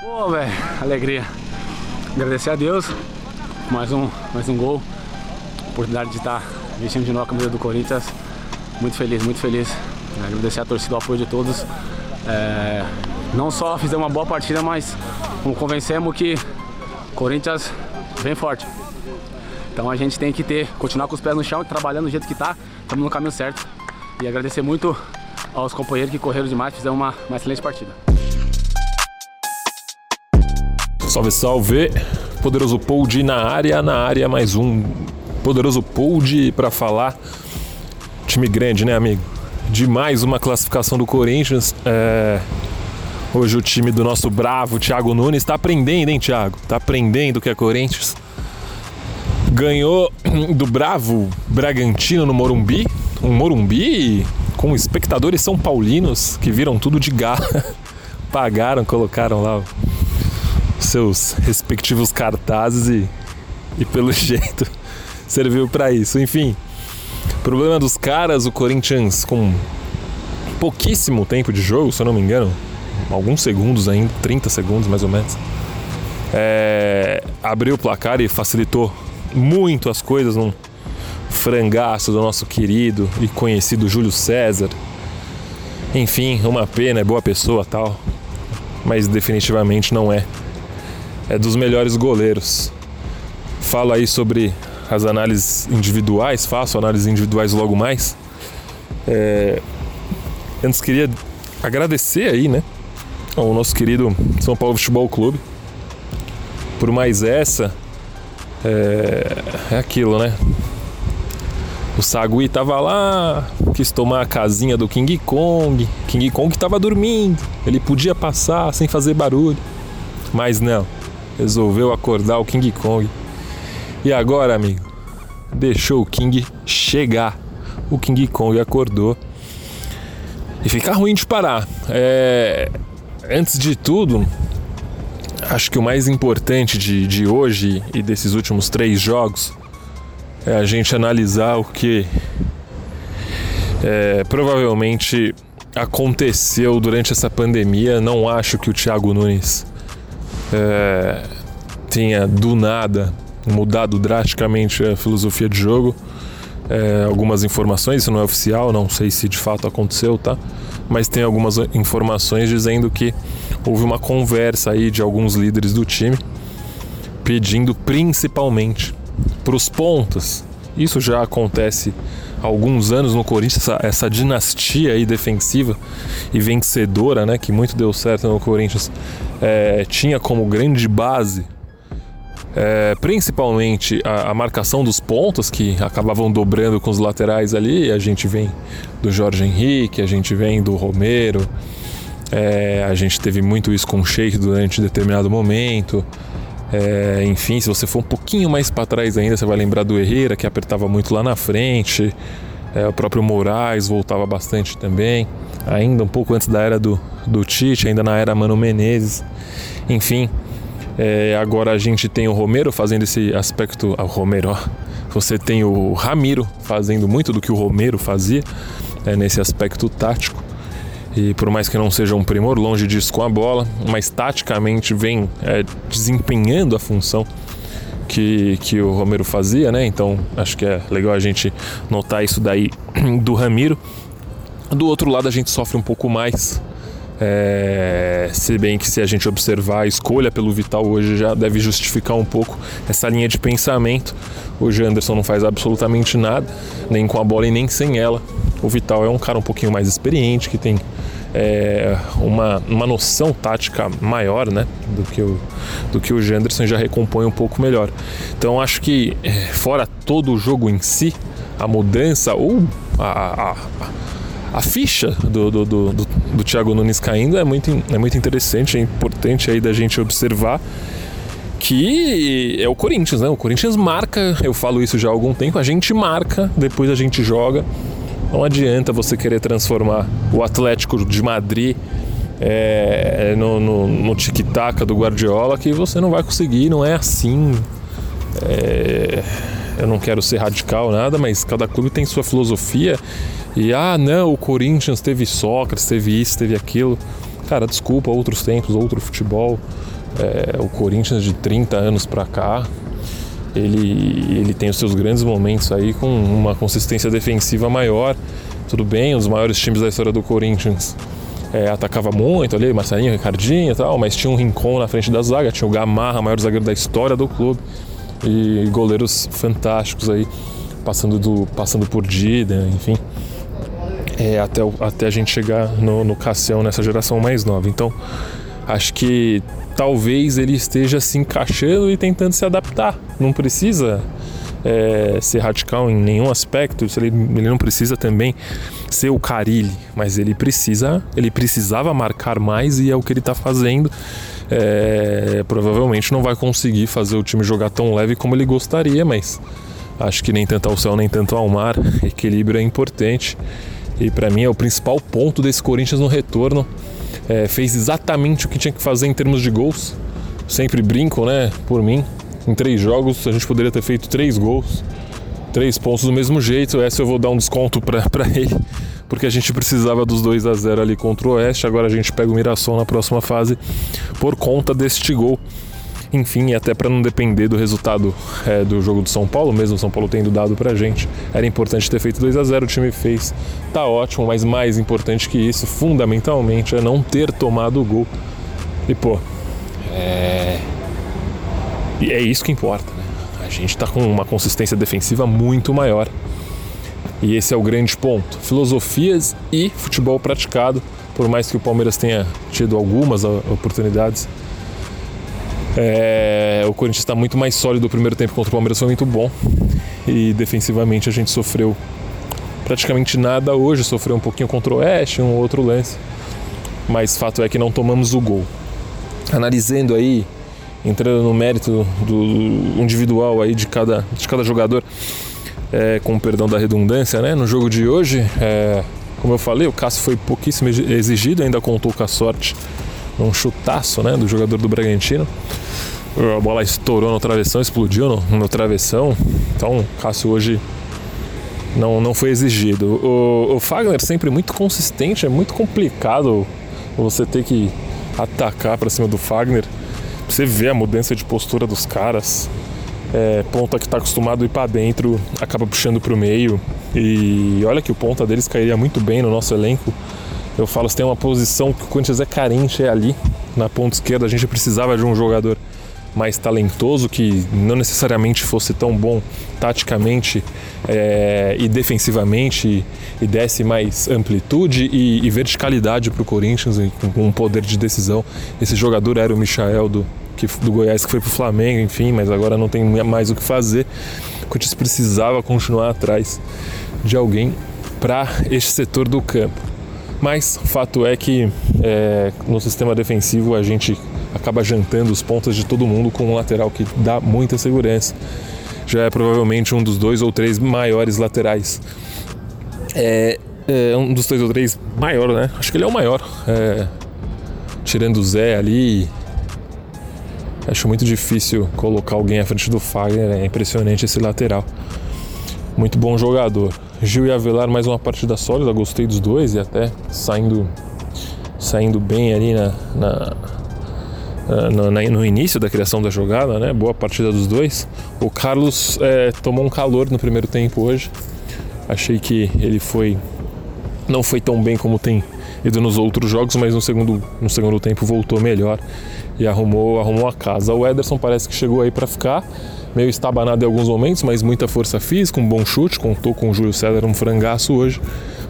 Pô, velho, alegria. Agradecer a Deus mais um, mais um gol. Oportunidade de estar vestindo de novo a camisa do Corinthians. Muito feliz, muito feliz. Agradecer a torcida, o apoio de todos. É, não só fizemos uma boa partida, mas convencemos que Corinthians vem forte. Então a gente tem que ter, continuar com os pés no chão, trabalhando do jeito que está, estamos no caminho certo. E agradecer muito aos companheiros que correram demais, fizeram uma, uma excelente partida. Salve, salve! Poderoso Pold na área, na área mais um Poderoso Pold para falar. Time grande, né, amigo? De mais uma classificação do Corinthians. É... Hoje o time do nosso bravo Thiago Nunes está aprendendo, hein, Thiago? Está aprendendo o que é Corinthians. Ganhou do bravo Bragantino no Morumbi. Um Morumbi com espectadores são paulinos que viram tudo de garra. Pagaram, colocaram lá seus respectivos cartazes e, e pelo jeito serviu para isso. Enfim, problema dos caras, o Corinthians com pouquíssimo tempo de jogo, se eu não me engano, alguns segundos ainda, 30 segundos mais ou menos, é, abriu o placar e facilitou muito as coisas num frangaço do nosso querido e conhecido Júlio César. Enfim, uma pena, é boa pessoa tal, mas definitivamente não é é dos melhores goleiros. Falo aí sobre as análises individuais, faço análises individuais logo mais. É... Antes queria agradecer aí, né, ao nosso querido São Paulo Futebol Clube por mais essa. É, é aquilo, né? O Sagui tava lá, quis tomar a casinha do King Kong. King Kong tava dormindo, ele podia passar sem fazer barulho, mas não resolveu acordar o King Kong. E agora, amigo, deixou o King chegar. O King Kong acordou. E fica ruim de parar. É... Antes de tudo, acho que o mais importante de, de hoje e desses últimos três jogos é a gente analisar o que é, provavelmente aconteceu durante essa pandemia. Não acho que o Thiago Nunes é, tenha do nada mudado drasticamente a filosofia de jogo. É, algumas informações, isso não é oficial, não sei se de fato aconteceu, tá? Mas tem algumas informações dizendo que houve uma conversa aí de alguns líderes do time pedindo principalmente para os pontas. Isso já acontece alguns anos no Corinthians, essa, essa, dinastia aí defensiva e vencedora, né, que muito deu certo no Corinthians, é, tinha como grande base é, principalmente a, a, marcação dos pontos que acabavam dobrando com os laterais ali. A gente vem do Jorge Henrique, a gente vem do Romero, é, a gente teve muito isso com o Sheik durante determinado momento. É, enfim, se você for um pouquinho mais para trás ainda, você vai lembrar do Herrera que apertava muito lá na frente. É, o próprio Moraes voltava bastante também, ainda um pouco antes da era do, do Tite, ainda na era Mano Menezes. Enfim, é, agora a gente tem o Romero fazendo esse aspecto. Ah, o Romero, ó. Você tem o Ramiro fazendo muito do que o Romero fazia é, nesse aspecto tático. E por mais que não seja um primor, longe disso com a bola, mas taticamente vem é, desempenhando a função que, que o Romero fazia, né? Então acho que é legal a gente notar isso daí do Ramiro. Do outro lado a gente sofre um pouco mais. É, se bem que se a gente observar a escolha pelo Vital hoje já deve justificar um pouco essa linha de pensamento. Hoje Anderson não faz absolutamente nada, nem com a bola e nem sem ela. O Vital é um cara um pouquinho mais experiente, que tem é, uma, uma noção tática maior né, do, que o, do que o Janderson já recompõe um pouco melhor. Então acho que, é, fora todo o jogo em si, a mudança ou a, a, a ficha do, do, do, do, do Thiago Nunes caindo é muito, é muito interessante, é importante aí da gente observar que é o Corinthians, né? O Corinthians marca, eu falo isso já há algum tempo, a gente marca, depois a gente joga. Não adianta você querer transformar o Atlético de Madrid é, no, no, no tic-tac do Guardiola que você não vai conseguir, não é assim. É, eu não quero ser radical nada, mas cada clube tem sua filosofia. E ah, não, o Corinthians teve Sócrates, teve isso, teve aquilo. Cara, desculpa, outros tempos, outro futebol. É, o Corinthians de 30 anos para cá, ele, ele tem os seus grandes momentos aí com uma consistência defensiva maior. Tudo bem, os maiores times da história do Corinthians é, atacava muito ali, Marcelinho, Ricardinho e tal, mas tinha um Rincon na frente da zaga, tinha o Gamarra, maior zagueiro da história do clube, e goleiros fantásticos aí, passando, do, passando por Dida, enfim, é, até, até a gente chegar no, no Cassião nessa geração mais nova. Então, acho que talvez ele esteja se encaixando e tentando se adaptar. Não precisa é, ser radical em nenhum aspecto, ele, ele não precisa também ser o Carilli, mas ele precisa, ele precisava marcar mais e é o que ele está fazendo. É, provavelmente não vai conseguir fazer o time jogar tão leve como ele gostaria, mas acho que nem tanto ao céu nem tanto ao mar, equilíbrio é importante e para mim é o principal ponto desse Corinthians no retorno. É, fez exatamente o que tinha que fazer em termos de gols. Sempre brinco, né? Por mim, em três jogos a gente poderia ter feito três gols, três pontos do mesmo jeito. Essa eu vou dar um desconto para ele, porque a gente precisava dos 2 a 0 ali contra o Oeste. Agora a gente pega o Mirassol na próxima fase por conta deste gol. Enfim, até para não depender do resultado é, do jogo do São Paulo, mesmo o São Paulo tendo dado pra gente, era importante ter feito 2 a 0 o time fez, tá ótimo, mas mais importante que isso, fundamentalmente, é não ter tomado o gol. E pô, é e é isso que importa, né? A gente está com uma consistência defensiva muito maior. E esse é o grande ponto. Filosofias e futebol praticado, por mais que o Palmeiras tenha tido algumas oportunidades. É, o Corinthians está muito mais sólido. O primeiro tempo contra o Palmeiras foi muito bom. E defensivamente a gente sofreu praticamente nada hoje. Sofreu um pouquinho contra o Oeste, um outro lance. Mas fato é que não tomamos o gol. Analisando aí entrando no mérito do individual aí de cada, de cada jogador, é, com perdão da redundância, né? No jogo de hoje, é, como eu falei, o Cássio foi pouquíssimo exigido, ainda contou com a sorte um chutaço né, do jogador do Bragantino. A bola estourou no travessão, explodiu no, no travessão. Então, Cássio hoje não, não foi exigido. O, o Fagner sempre muito consistente, é muito complicado você ter que atacar para cima do Fagner. Você vê a mudança de postura dos caras. É, ponta que está acostumado a ir para dentro acaba puxando para o meio. E olha que o ponta deles cairia muito bem no nosso elenco. Eu falo, se tem uma posição que o Corinthians é carente, é ali. Na ponta esquerda a gente precisava de um jogador mais talentoso, que não necessariamente fosse tão bom taticamente é, e defensivamente e desse mais amplitude e, e verticalidade para o Corinthians com um poder de decisão. Esse jogador era o Michael do, que, do Goiás que foi para o Flamengo, enfim, mas agora não tem mais o que fazer. O Corinthians precisava continuar atrás de alguém para este setor do campo. Mas fato é que é, no sistema defensivo a gente acaba jantando os pontas de todo mundo com um lateral que dá muita segurança. Já é provavelmente um dos dois ou três maiores laterais. É, é um dos dois ou três maior, né? Acho que ele é o maior. É, tirando o Zé ali. Acho muito difícil colocar alguém à frente do Fagner. É impressionante esse lateral. Muito bom jogador. Gil e Avelar, mais uma partida sólida, gostei dos dois e até saindo, saindo bem ali na, na, na no início da criação da jogada, né? Boa partida dos dois. O Carlos é, tomou um calor no primeiro tempo hoje. Achei que ele foi não foi tão bem como tem ido nos outros jogos, mas no segundo, no segundo tempo voltou melhor e arrumou, arrumou a casa. O Ederson parece que chegou aí para ficar meio estabanado em alguns momentos, mas muita força física, um bom chute, contou com o Júlio César, um frangaço hoje,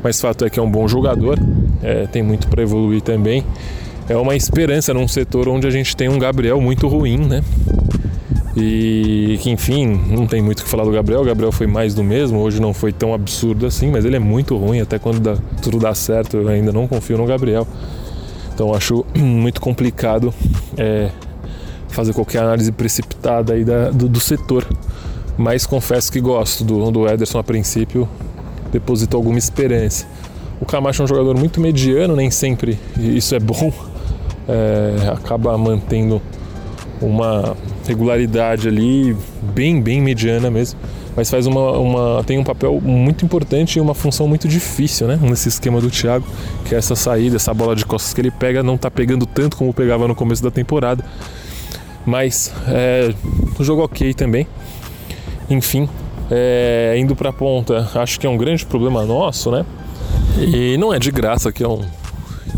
mas fato é que é um bom jogador, é, tem muito para evoluir também. É uma esperança num setor onde a gente tem um Gabriel muito ruim, né? E que enfim, não tem muito o que falar do Gabriel. O Gabriel foi mais do mesmo, hoje não foi tão absurdo assim, mas ele é muito ruim. Até quando dá, tudo dá certo, eu ainda não confio no Gabriel. Então acho muito complicado é, fazer qualquer análise precipitada aí da, do, do, setor. Mas confesso que gosto do, do Ederson a princípio, deposito alguma esperança. O Camacho é um jogador muito mediano, nem sempre isso é bom, é, acaba mantendo uma regularidade ali bem, bem mediana mesmo. Mas faz uma, uma, tem um papel muito importante e uma função muito difícil, né? Nesse esquema do Thiago, que é essa saída, essa bola de costas que ele pega, não tá pegando tanto como pegava no começo da temporada. Mas é, o jogo ok também. Enfim, é, indo para a ponta, acho que é um grande problema nosso, né? E não é de graça que é um,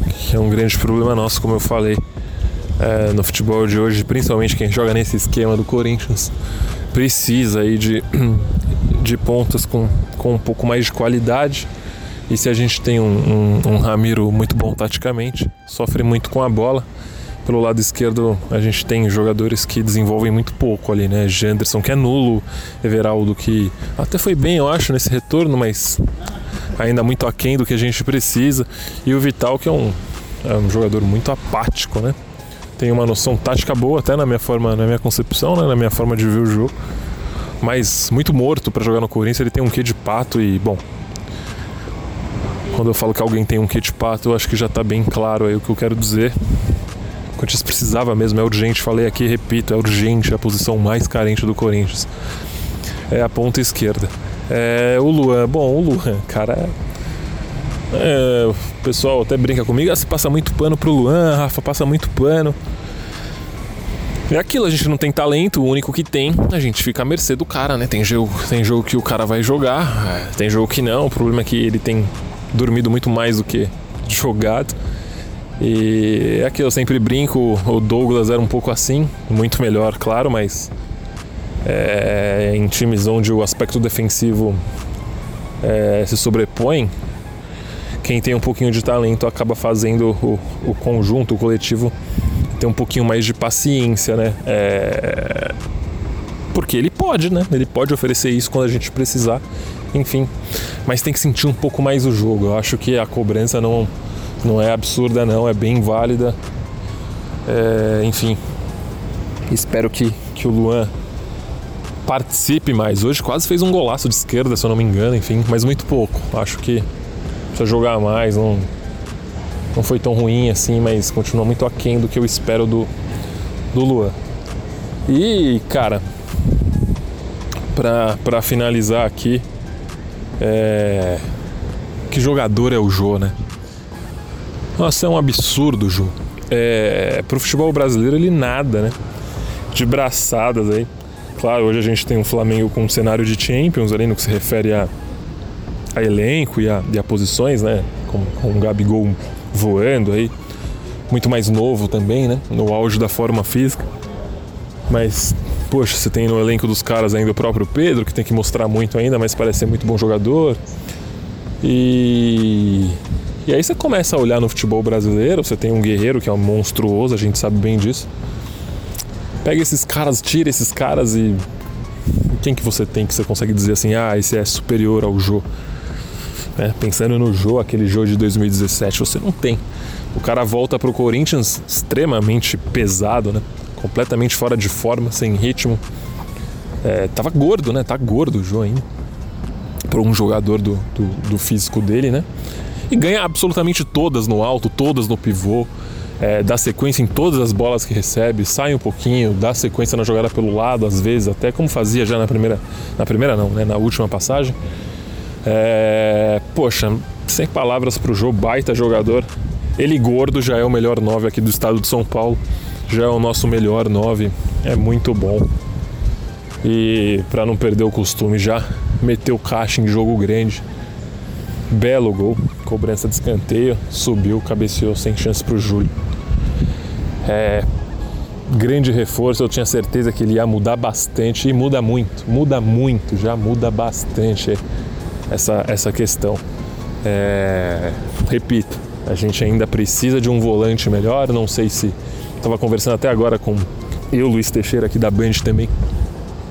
que é um grande problema nosso, como eu falei é, no futebol de hoje, principalmente quem joga nesse esquema do Corinthians, precisa aí de, de pontas com, com um pouco mais de qualidade. E se a gente tem um, um, um Ramiro muito bom taticamente, sofre muito com a bola. Pelo lado esquerdo, a gente tem jogadores que desenvolvem muito pouco ali, né? Janderson, que é nulo, Everaldo, que até foi bem, eu acho, nesse retorno, mas ainda muito aquém do que a gente precisa. E o Vital, que é um, é um jogador muito apático, né? Tem uma noção tática boa até na minha forma, na minha concepção, né? na minha forma de ver o jogo. Mas muito morto para jogar no Corinthians, ele tem um quê de pato e, bom, quando eu falo que alguém tem um quê de pato, eu acho que já está bem claro aí o que eu quero dizer. Corinthians precisava mesmo, é urgente, falei aqui, repito, é urgente, é a posição mais carente do Corinthians. É a ponta esquerda. É, o Luan, bom, o Luan, cara. É, o pessoal até brinca comigo, ah, passa muito pano pro Luan, Rafa passa muito pano. É aquilo, a gente não tem talento, o único que tem, a gente fica à mercê do cara, né? Tem jogo, tem jogo que o cara vai jogar, é, tem jogo que não, o problema é que ele tem dormido muito mais do que jogado. E é que eu sempre brinco, o Douglas era um pouco assim, muito melhor, claro, mas é, em times onde o aspecto defensivo é, se sobrepõe, quem tem um pouquinho de talento acaba fazendo o, o conjunto, o coletivo, ter um pouquinho mais de paciência, né? É, porque ele pode, né? Ele pode oferecer isso quando a gente precisar, enfim. Mas tem que sentir um pouco mais o jogo. Eu acho que a cobrança não não é absurda não, é bem válida. É, enfim, espero que, que o Luan participe mais. Hoje quase fez um golaço de esquerda, se eu não me engano, enfim, mas muito pouco. Acho que precisa jogar mais, não, não foi tão ruim assim, mas continua muito aquém do que eu espero do, do Luan. E, cara, pra finalizar aqui, é... que jogador é o Jô, né? Nossa, é um absurdo, Ju. É, pro futebol brasileiro ele nada, né? De braçadas aí. Claro, hoje a gente tem um Flamengo com um cenário de Champions ali no que se refere a, a elenco e a, e a posições, né? Com, com o Gabigol voando aí. Muito mais novo também, né? No auge da forma física. Mas, poxa, você tem no elenco dos caras ainda o próprio Pedro, que tem que mostrar muito ainda, mas parece ser muito bom jogador. E e aí você começa a olhar no futebol brasileiro, você tem um guerreiro que é um monstruoso, a gente sabe bem disso. Pega esses caras, tira esses caras e quem que você tem que você consegue dizer assim, ah, esse é superior ao Jô? Né? Pensando no Jô, aquele Jô de 2017, você não tem. O cara volta pro Corinthians extremamente pesado, né? Completamente fora de forma, sem ritmo. É, tava gordo, né? Tá gordo o Jô ainda. Para um jogador do, do, do físico dele, né? E ganha absolutamente todas no alto, todas no pivô. É, dá sequência em todas as bolas que recebe, sai um pouquinho, dá sequência na jogada pelo lado, às vezes, até como fazia já na primeira. Na primeira não, né? Na última passagem. É, poxa, sem palavras pro jogo, baita jogador. Ele gordo já é o melhor 9 aqui do estado de São Paulo. Já é o nosso melhor 9. É muito bom. E para não perder o costume já meteu caixa em jogo grande. Belo gol, cobrança de escanteio, subiu, cabeceou sem chance para o Júlio. É, grande reforço, eu tinha certeza que ele ia mudar bastante e muda muito, muda muito, já muda bastante essa, essa questão. É, repito, a gente ainda precisa de um volante melhor, não sei se. Estava conversando até agora com eu, Luiz Teixeira, aqui da Band também.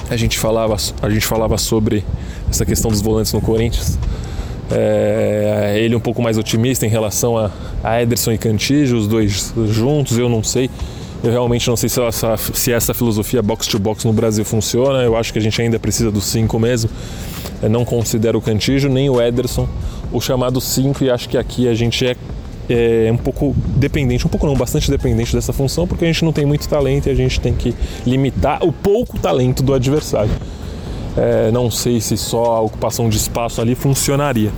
A gente falava, a gente falava sobre essa questão dos volantes no Corinthians. É, ele um pouco mais otimista em relação a, a Ederson e Cantillo, os dois juntos, eu não sei. Eu realmente não sei se essa, se essa filosofia box-to-box no Brasil funciona. Eu acho que a gente ainda precisa dos cinco mesmo. Eu não considero o Cantillo nem o Ederson o chamado cinco e acho que aqui a gente é é um pouco dependente, um pouco não, bastante dependente dessa função, porque a gente não tem muito talento e a gente tem que limitar o pouco talento do adversário. É, não sei se só a ocupação de espaço ali funcionaria.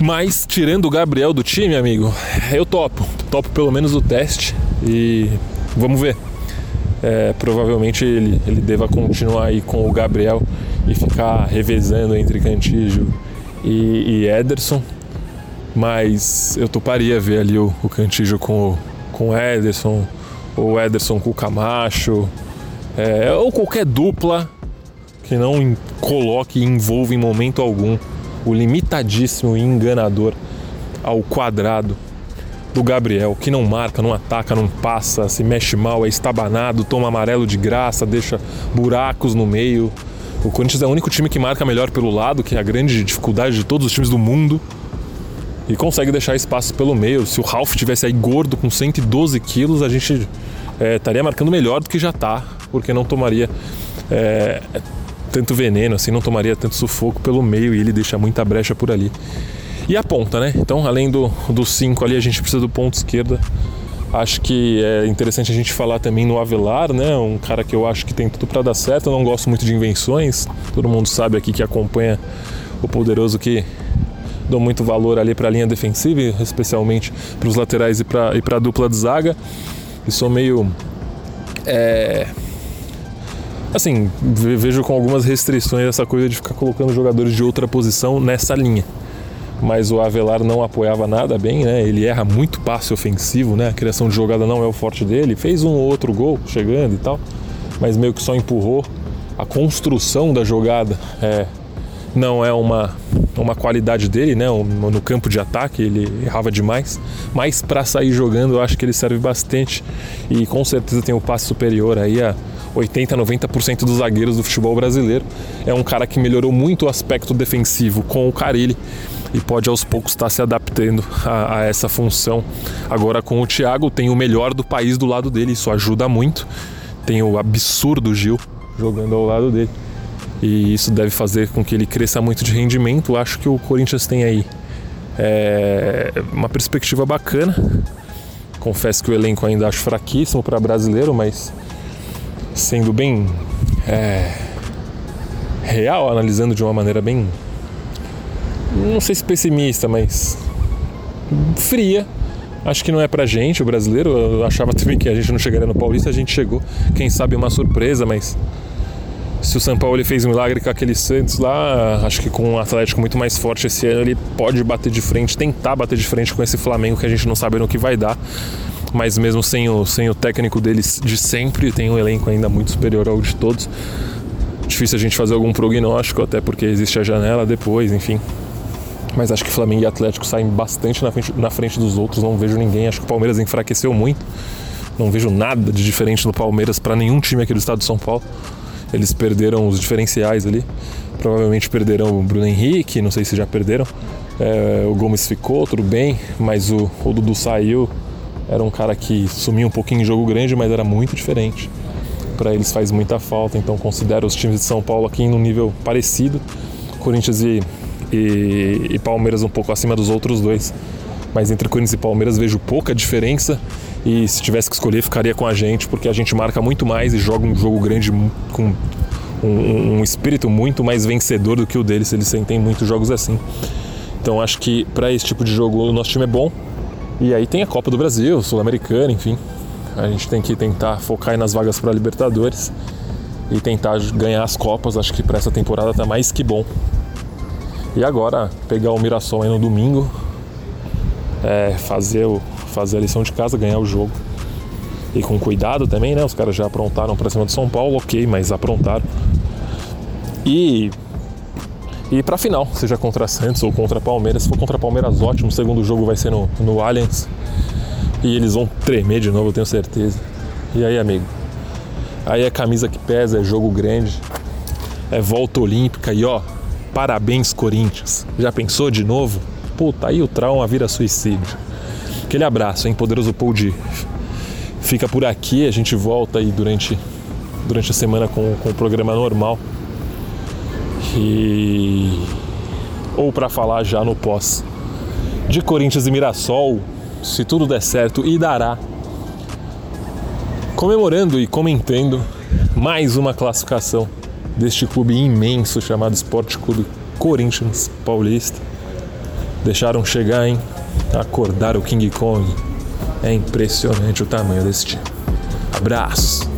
Mas tirando o Gabriel do time, amigo, eu topo. Topo pelo menos o teste e vamos ver. É, provavelmente ele, ele deva continuar aí com o Gabriel e ficar revezando entre Cantígio e, e Ederson. Mas eu toparia ver ali o, o Cantígio com, o Ederson, ou Ederson com o Camacho, é, ou qualquer dupla que não coloque e envolva em momento algum o limitadíssimo e enganador ao quadrado do Gabriel, que não marca, não ataca, não passa, se mexe mal, é estabanado, toma amarelo de graça, deixa buracos no meio. O Corinthians é o único time que marca melhor pelo lado, que é a grande dificuldade de todos os times do mundo. E consegue deixar espaço pelo meio. Se o Ralph tivesse aí gordo com 112 quilos, a gente é, estaria marcando melhor do que já está, porque não tomaria é, tanto veneno, assim, não tomaria tanto sufoco pelo meio e ele deixa muita brecha por ali. E a ponta, né? Então, além do 5 ali, a gente precisa do ponto esquerda. Acho que é interessante a gente falar também no Avelar, né? Um cara que eu acho que tem tudo para dar certo. Eu não gosto muito de invenções. Todo mundo sabe aqui que acompanha o poderoso que dou muito valor ali para a linha defensiva, especialmente para os laterais e para a dupla de zaga. E sou meio é, assim, vejo com algumas restrições essa coisa de ficar colocando jogadores de outra posição nessa linha mas o Avelar não apoiava nada bem, né? Ele erra muito passe ofensivo, né? A criação de jogada não é o forte dele. Fez um ou outro gol chegando e tal, mas meio que só empurrou. A construção da jogada é, não é uma, uma qualidade dele, né? No campo de ataque ele errava demais, mas para sair jogando eu acho que ele serve bastante e com certeza tem o um passe superior aí a 80, 90% dos zagueiros do futebol brasileiro. É um cara que melhorou muito o aspecto defensivo com o Carilli e pode aos poucos estar se adaptando a, a essa função. Agora com o Thiago tem o melhor do país do lado dele, isso ajuda muito. Tem o absurdo Gil jogando ao lado dele. E isso deve fazer com que ele cresça muito de rendimento. Acho que o Corinthians tem aí é, uma perspectiva bacana. Confesso que o elenco ainda acho fraquíssimo para brasileiro, mas sendo bem é, real, analisando de uma maneira bem não sei se pessimista, mas fria. Acho que não é pra gente, o brasileiro. Eu achava também que a gente não chegaria no Paulista, a gente chegou. Quem sabe uma surpresa, mas se o São Paulo fez um milagre com aquele Santos lá, acho que com um Atlético muito mais forte esse ano, ele pode bater de frente, tentar bater de frente com esse Flamengo que a gente não sabe no que vai dar. Mas mesmo sem o, sem o técnico deles de sempre, tem um elenco ainda muito superior ao de todos. Difícil a gente fazer algum prognóstico, até porque existe a janela depois, enfim mas acho que Flamengo e Atlético saem bastante na frente, na frente dos outros. Não vejo ninguém. Acho que o Palmeiras enfraqueceu muito. Não vejo nada de diferente no Palmeiras para nenhum time aqui do estado de São Paulo. Eles perderam os diferenciais ali. Provavelmente perderão o Bruno Henrique, não sei se já perderam. É, o Gomes ficou, tudo bem, mas o, o Dudu saiu. Era um cara que sumiu um pouquinho em jogo grande, mas era muito diferente. Para eles faz muita falta, então considero os times de São Paulo aqui em um nível parecido. Corinthians e e, e Palmeiras um pouco acima dos outros dois. Mas entre Corinthians e Palmeiras vejo pouca diferença e se tivesse que escolher ficaria com a gente porque a gente marca muito mais e joga um jogo grande com um, um espírito muito mais vencedor do que o deles. Eles têm muitos jogos assim. Então acho que para esse tipo de jogo o nosso time é bom. E aí tem a Copa do Brasil, Sul-Americana, enfim. A gente tem que tentar focar nas vagas para Libertadores e tentar ganhar as Copas. Acho que para essa temporada tá mais que bom. E agora pegar o Mirassol aí no domingo, é, fazer, o, fazer a lição de casa, ganhar o jogo. E com cuidado também, né? Os caras já aprontaram para cima do São Paulo, ok, mas aprontaram. E e para final, seja contra Santos ou contra Palmeiras. Se for contra Palmeiras, ótimo. O segundo jogo vai ser no, no Allianz. E eles vão tremer de novo, eu tenho certeza. E aí, amigo? Aí é camisa que pesa, é jogo grande, é volta olímpica e ó, Parabéns, Corinthians. Já pensou de novo? Puta, aí o trauma vira suicídio. Aquele abraço, hein, poderoso Paul D. Fica por aqui, a gente volta aí durante, durante a semana com, com o programa normal. E. Ou para falar já no pós. De Corinthians e Mirassol, se tudo der certo, e dará, comemorando e comentando mais uma classificação deste clube imenso chamado Esporte Clube Corinthians Paulista. Deixaram chegar, hein? Acordar o King Kong. É impressionante o tamanho desse time. Abraço!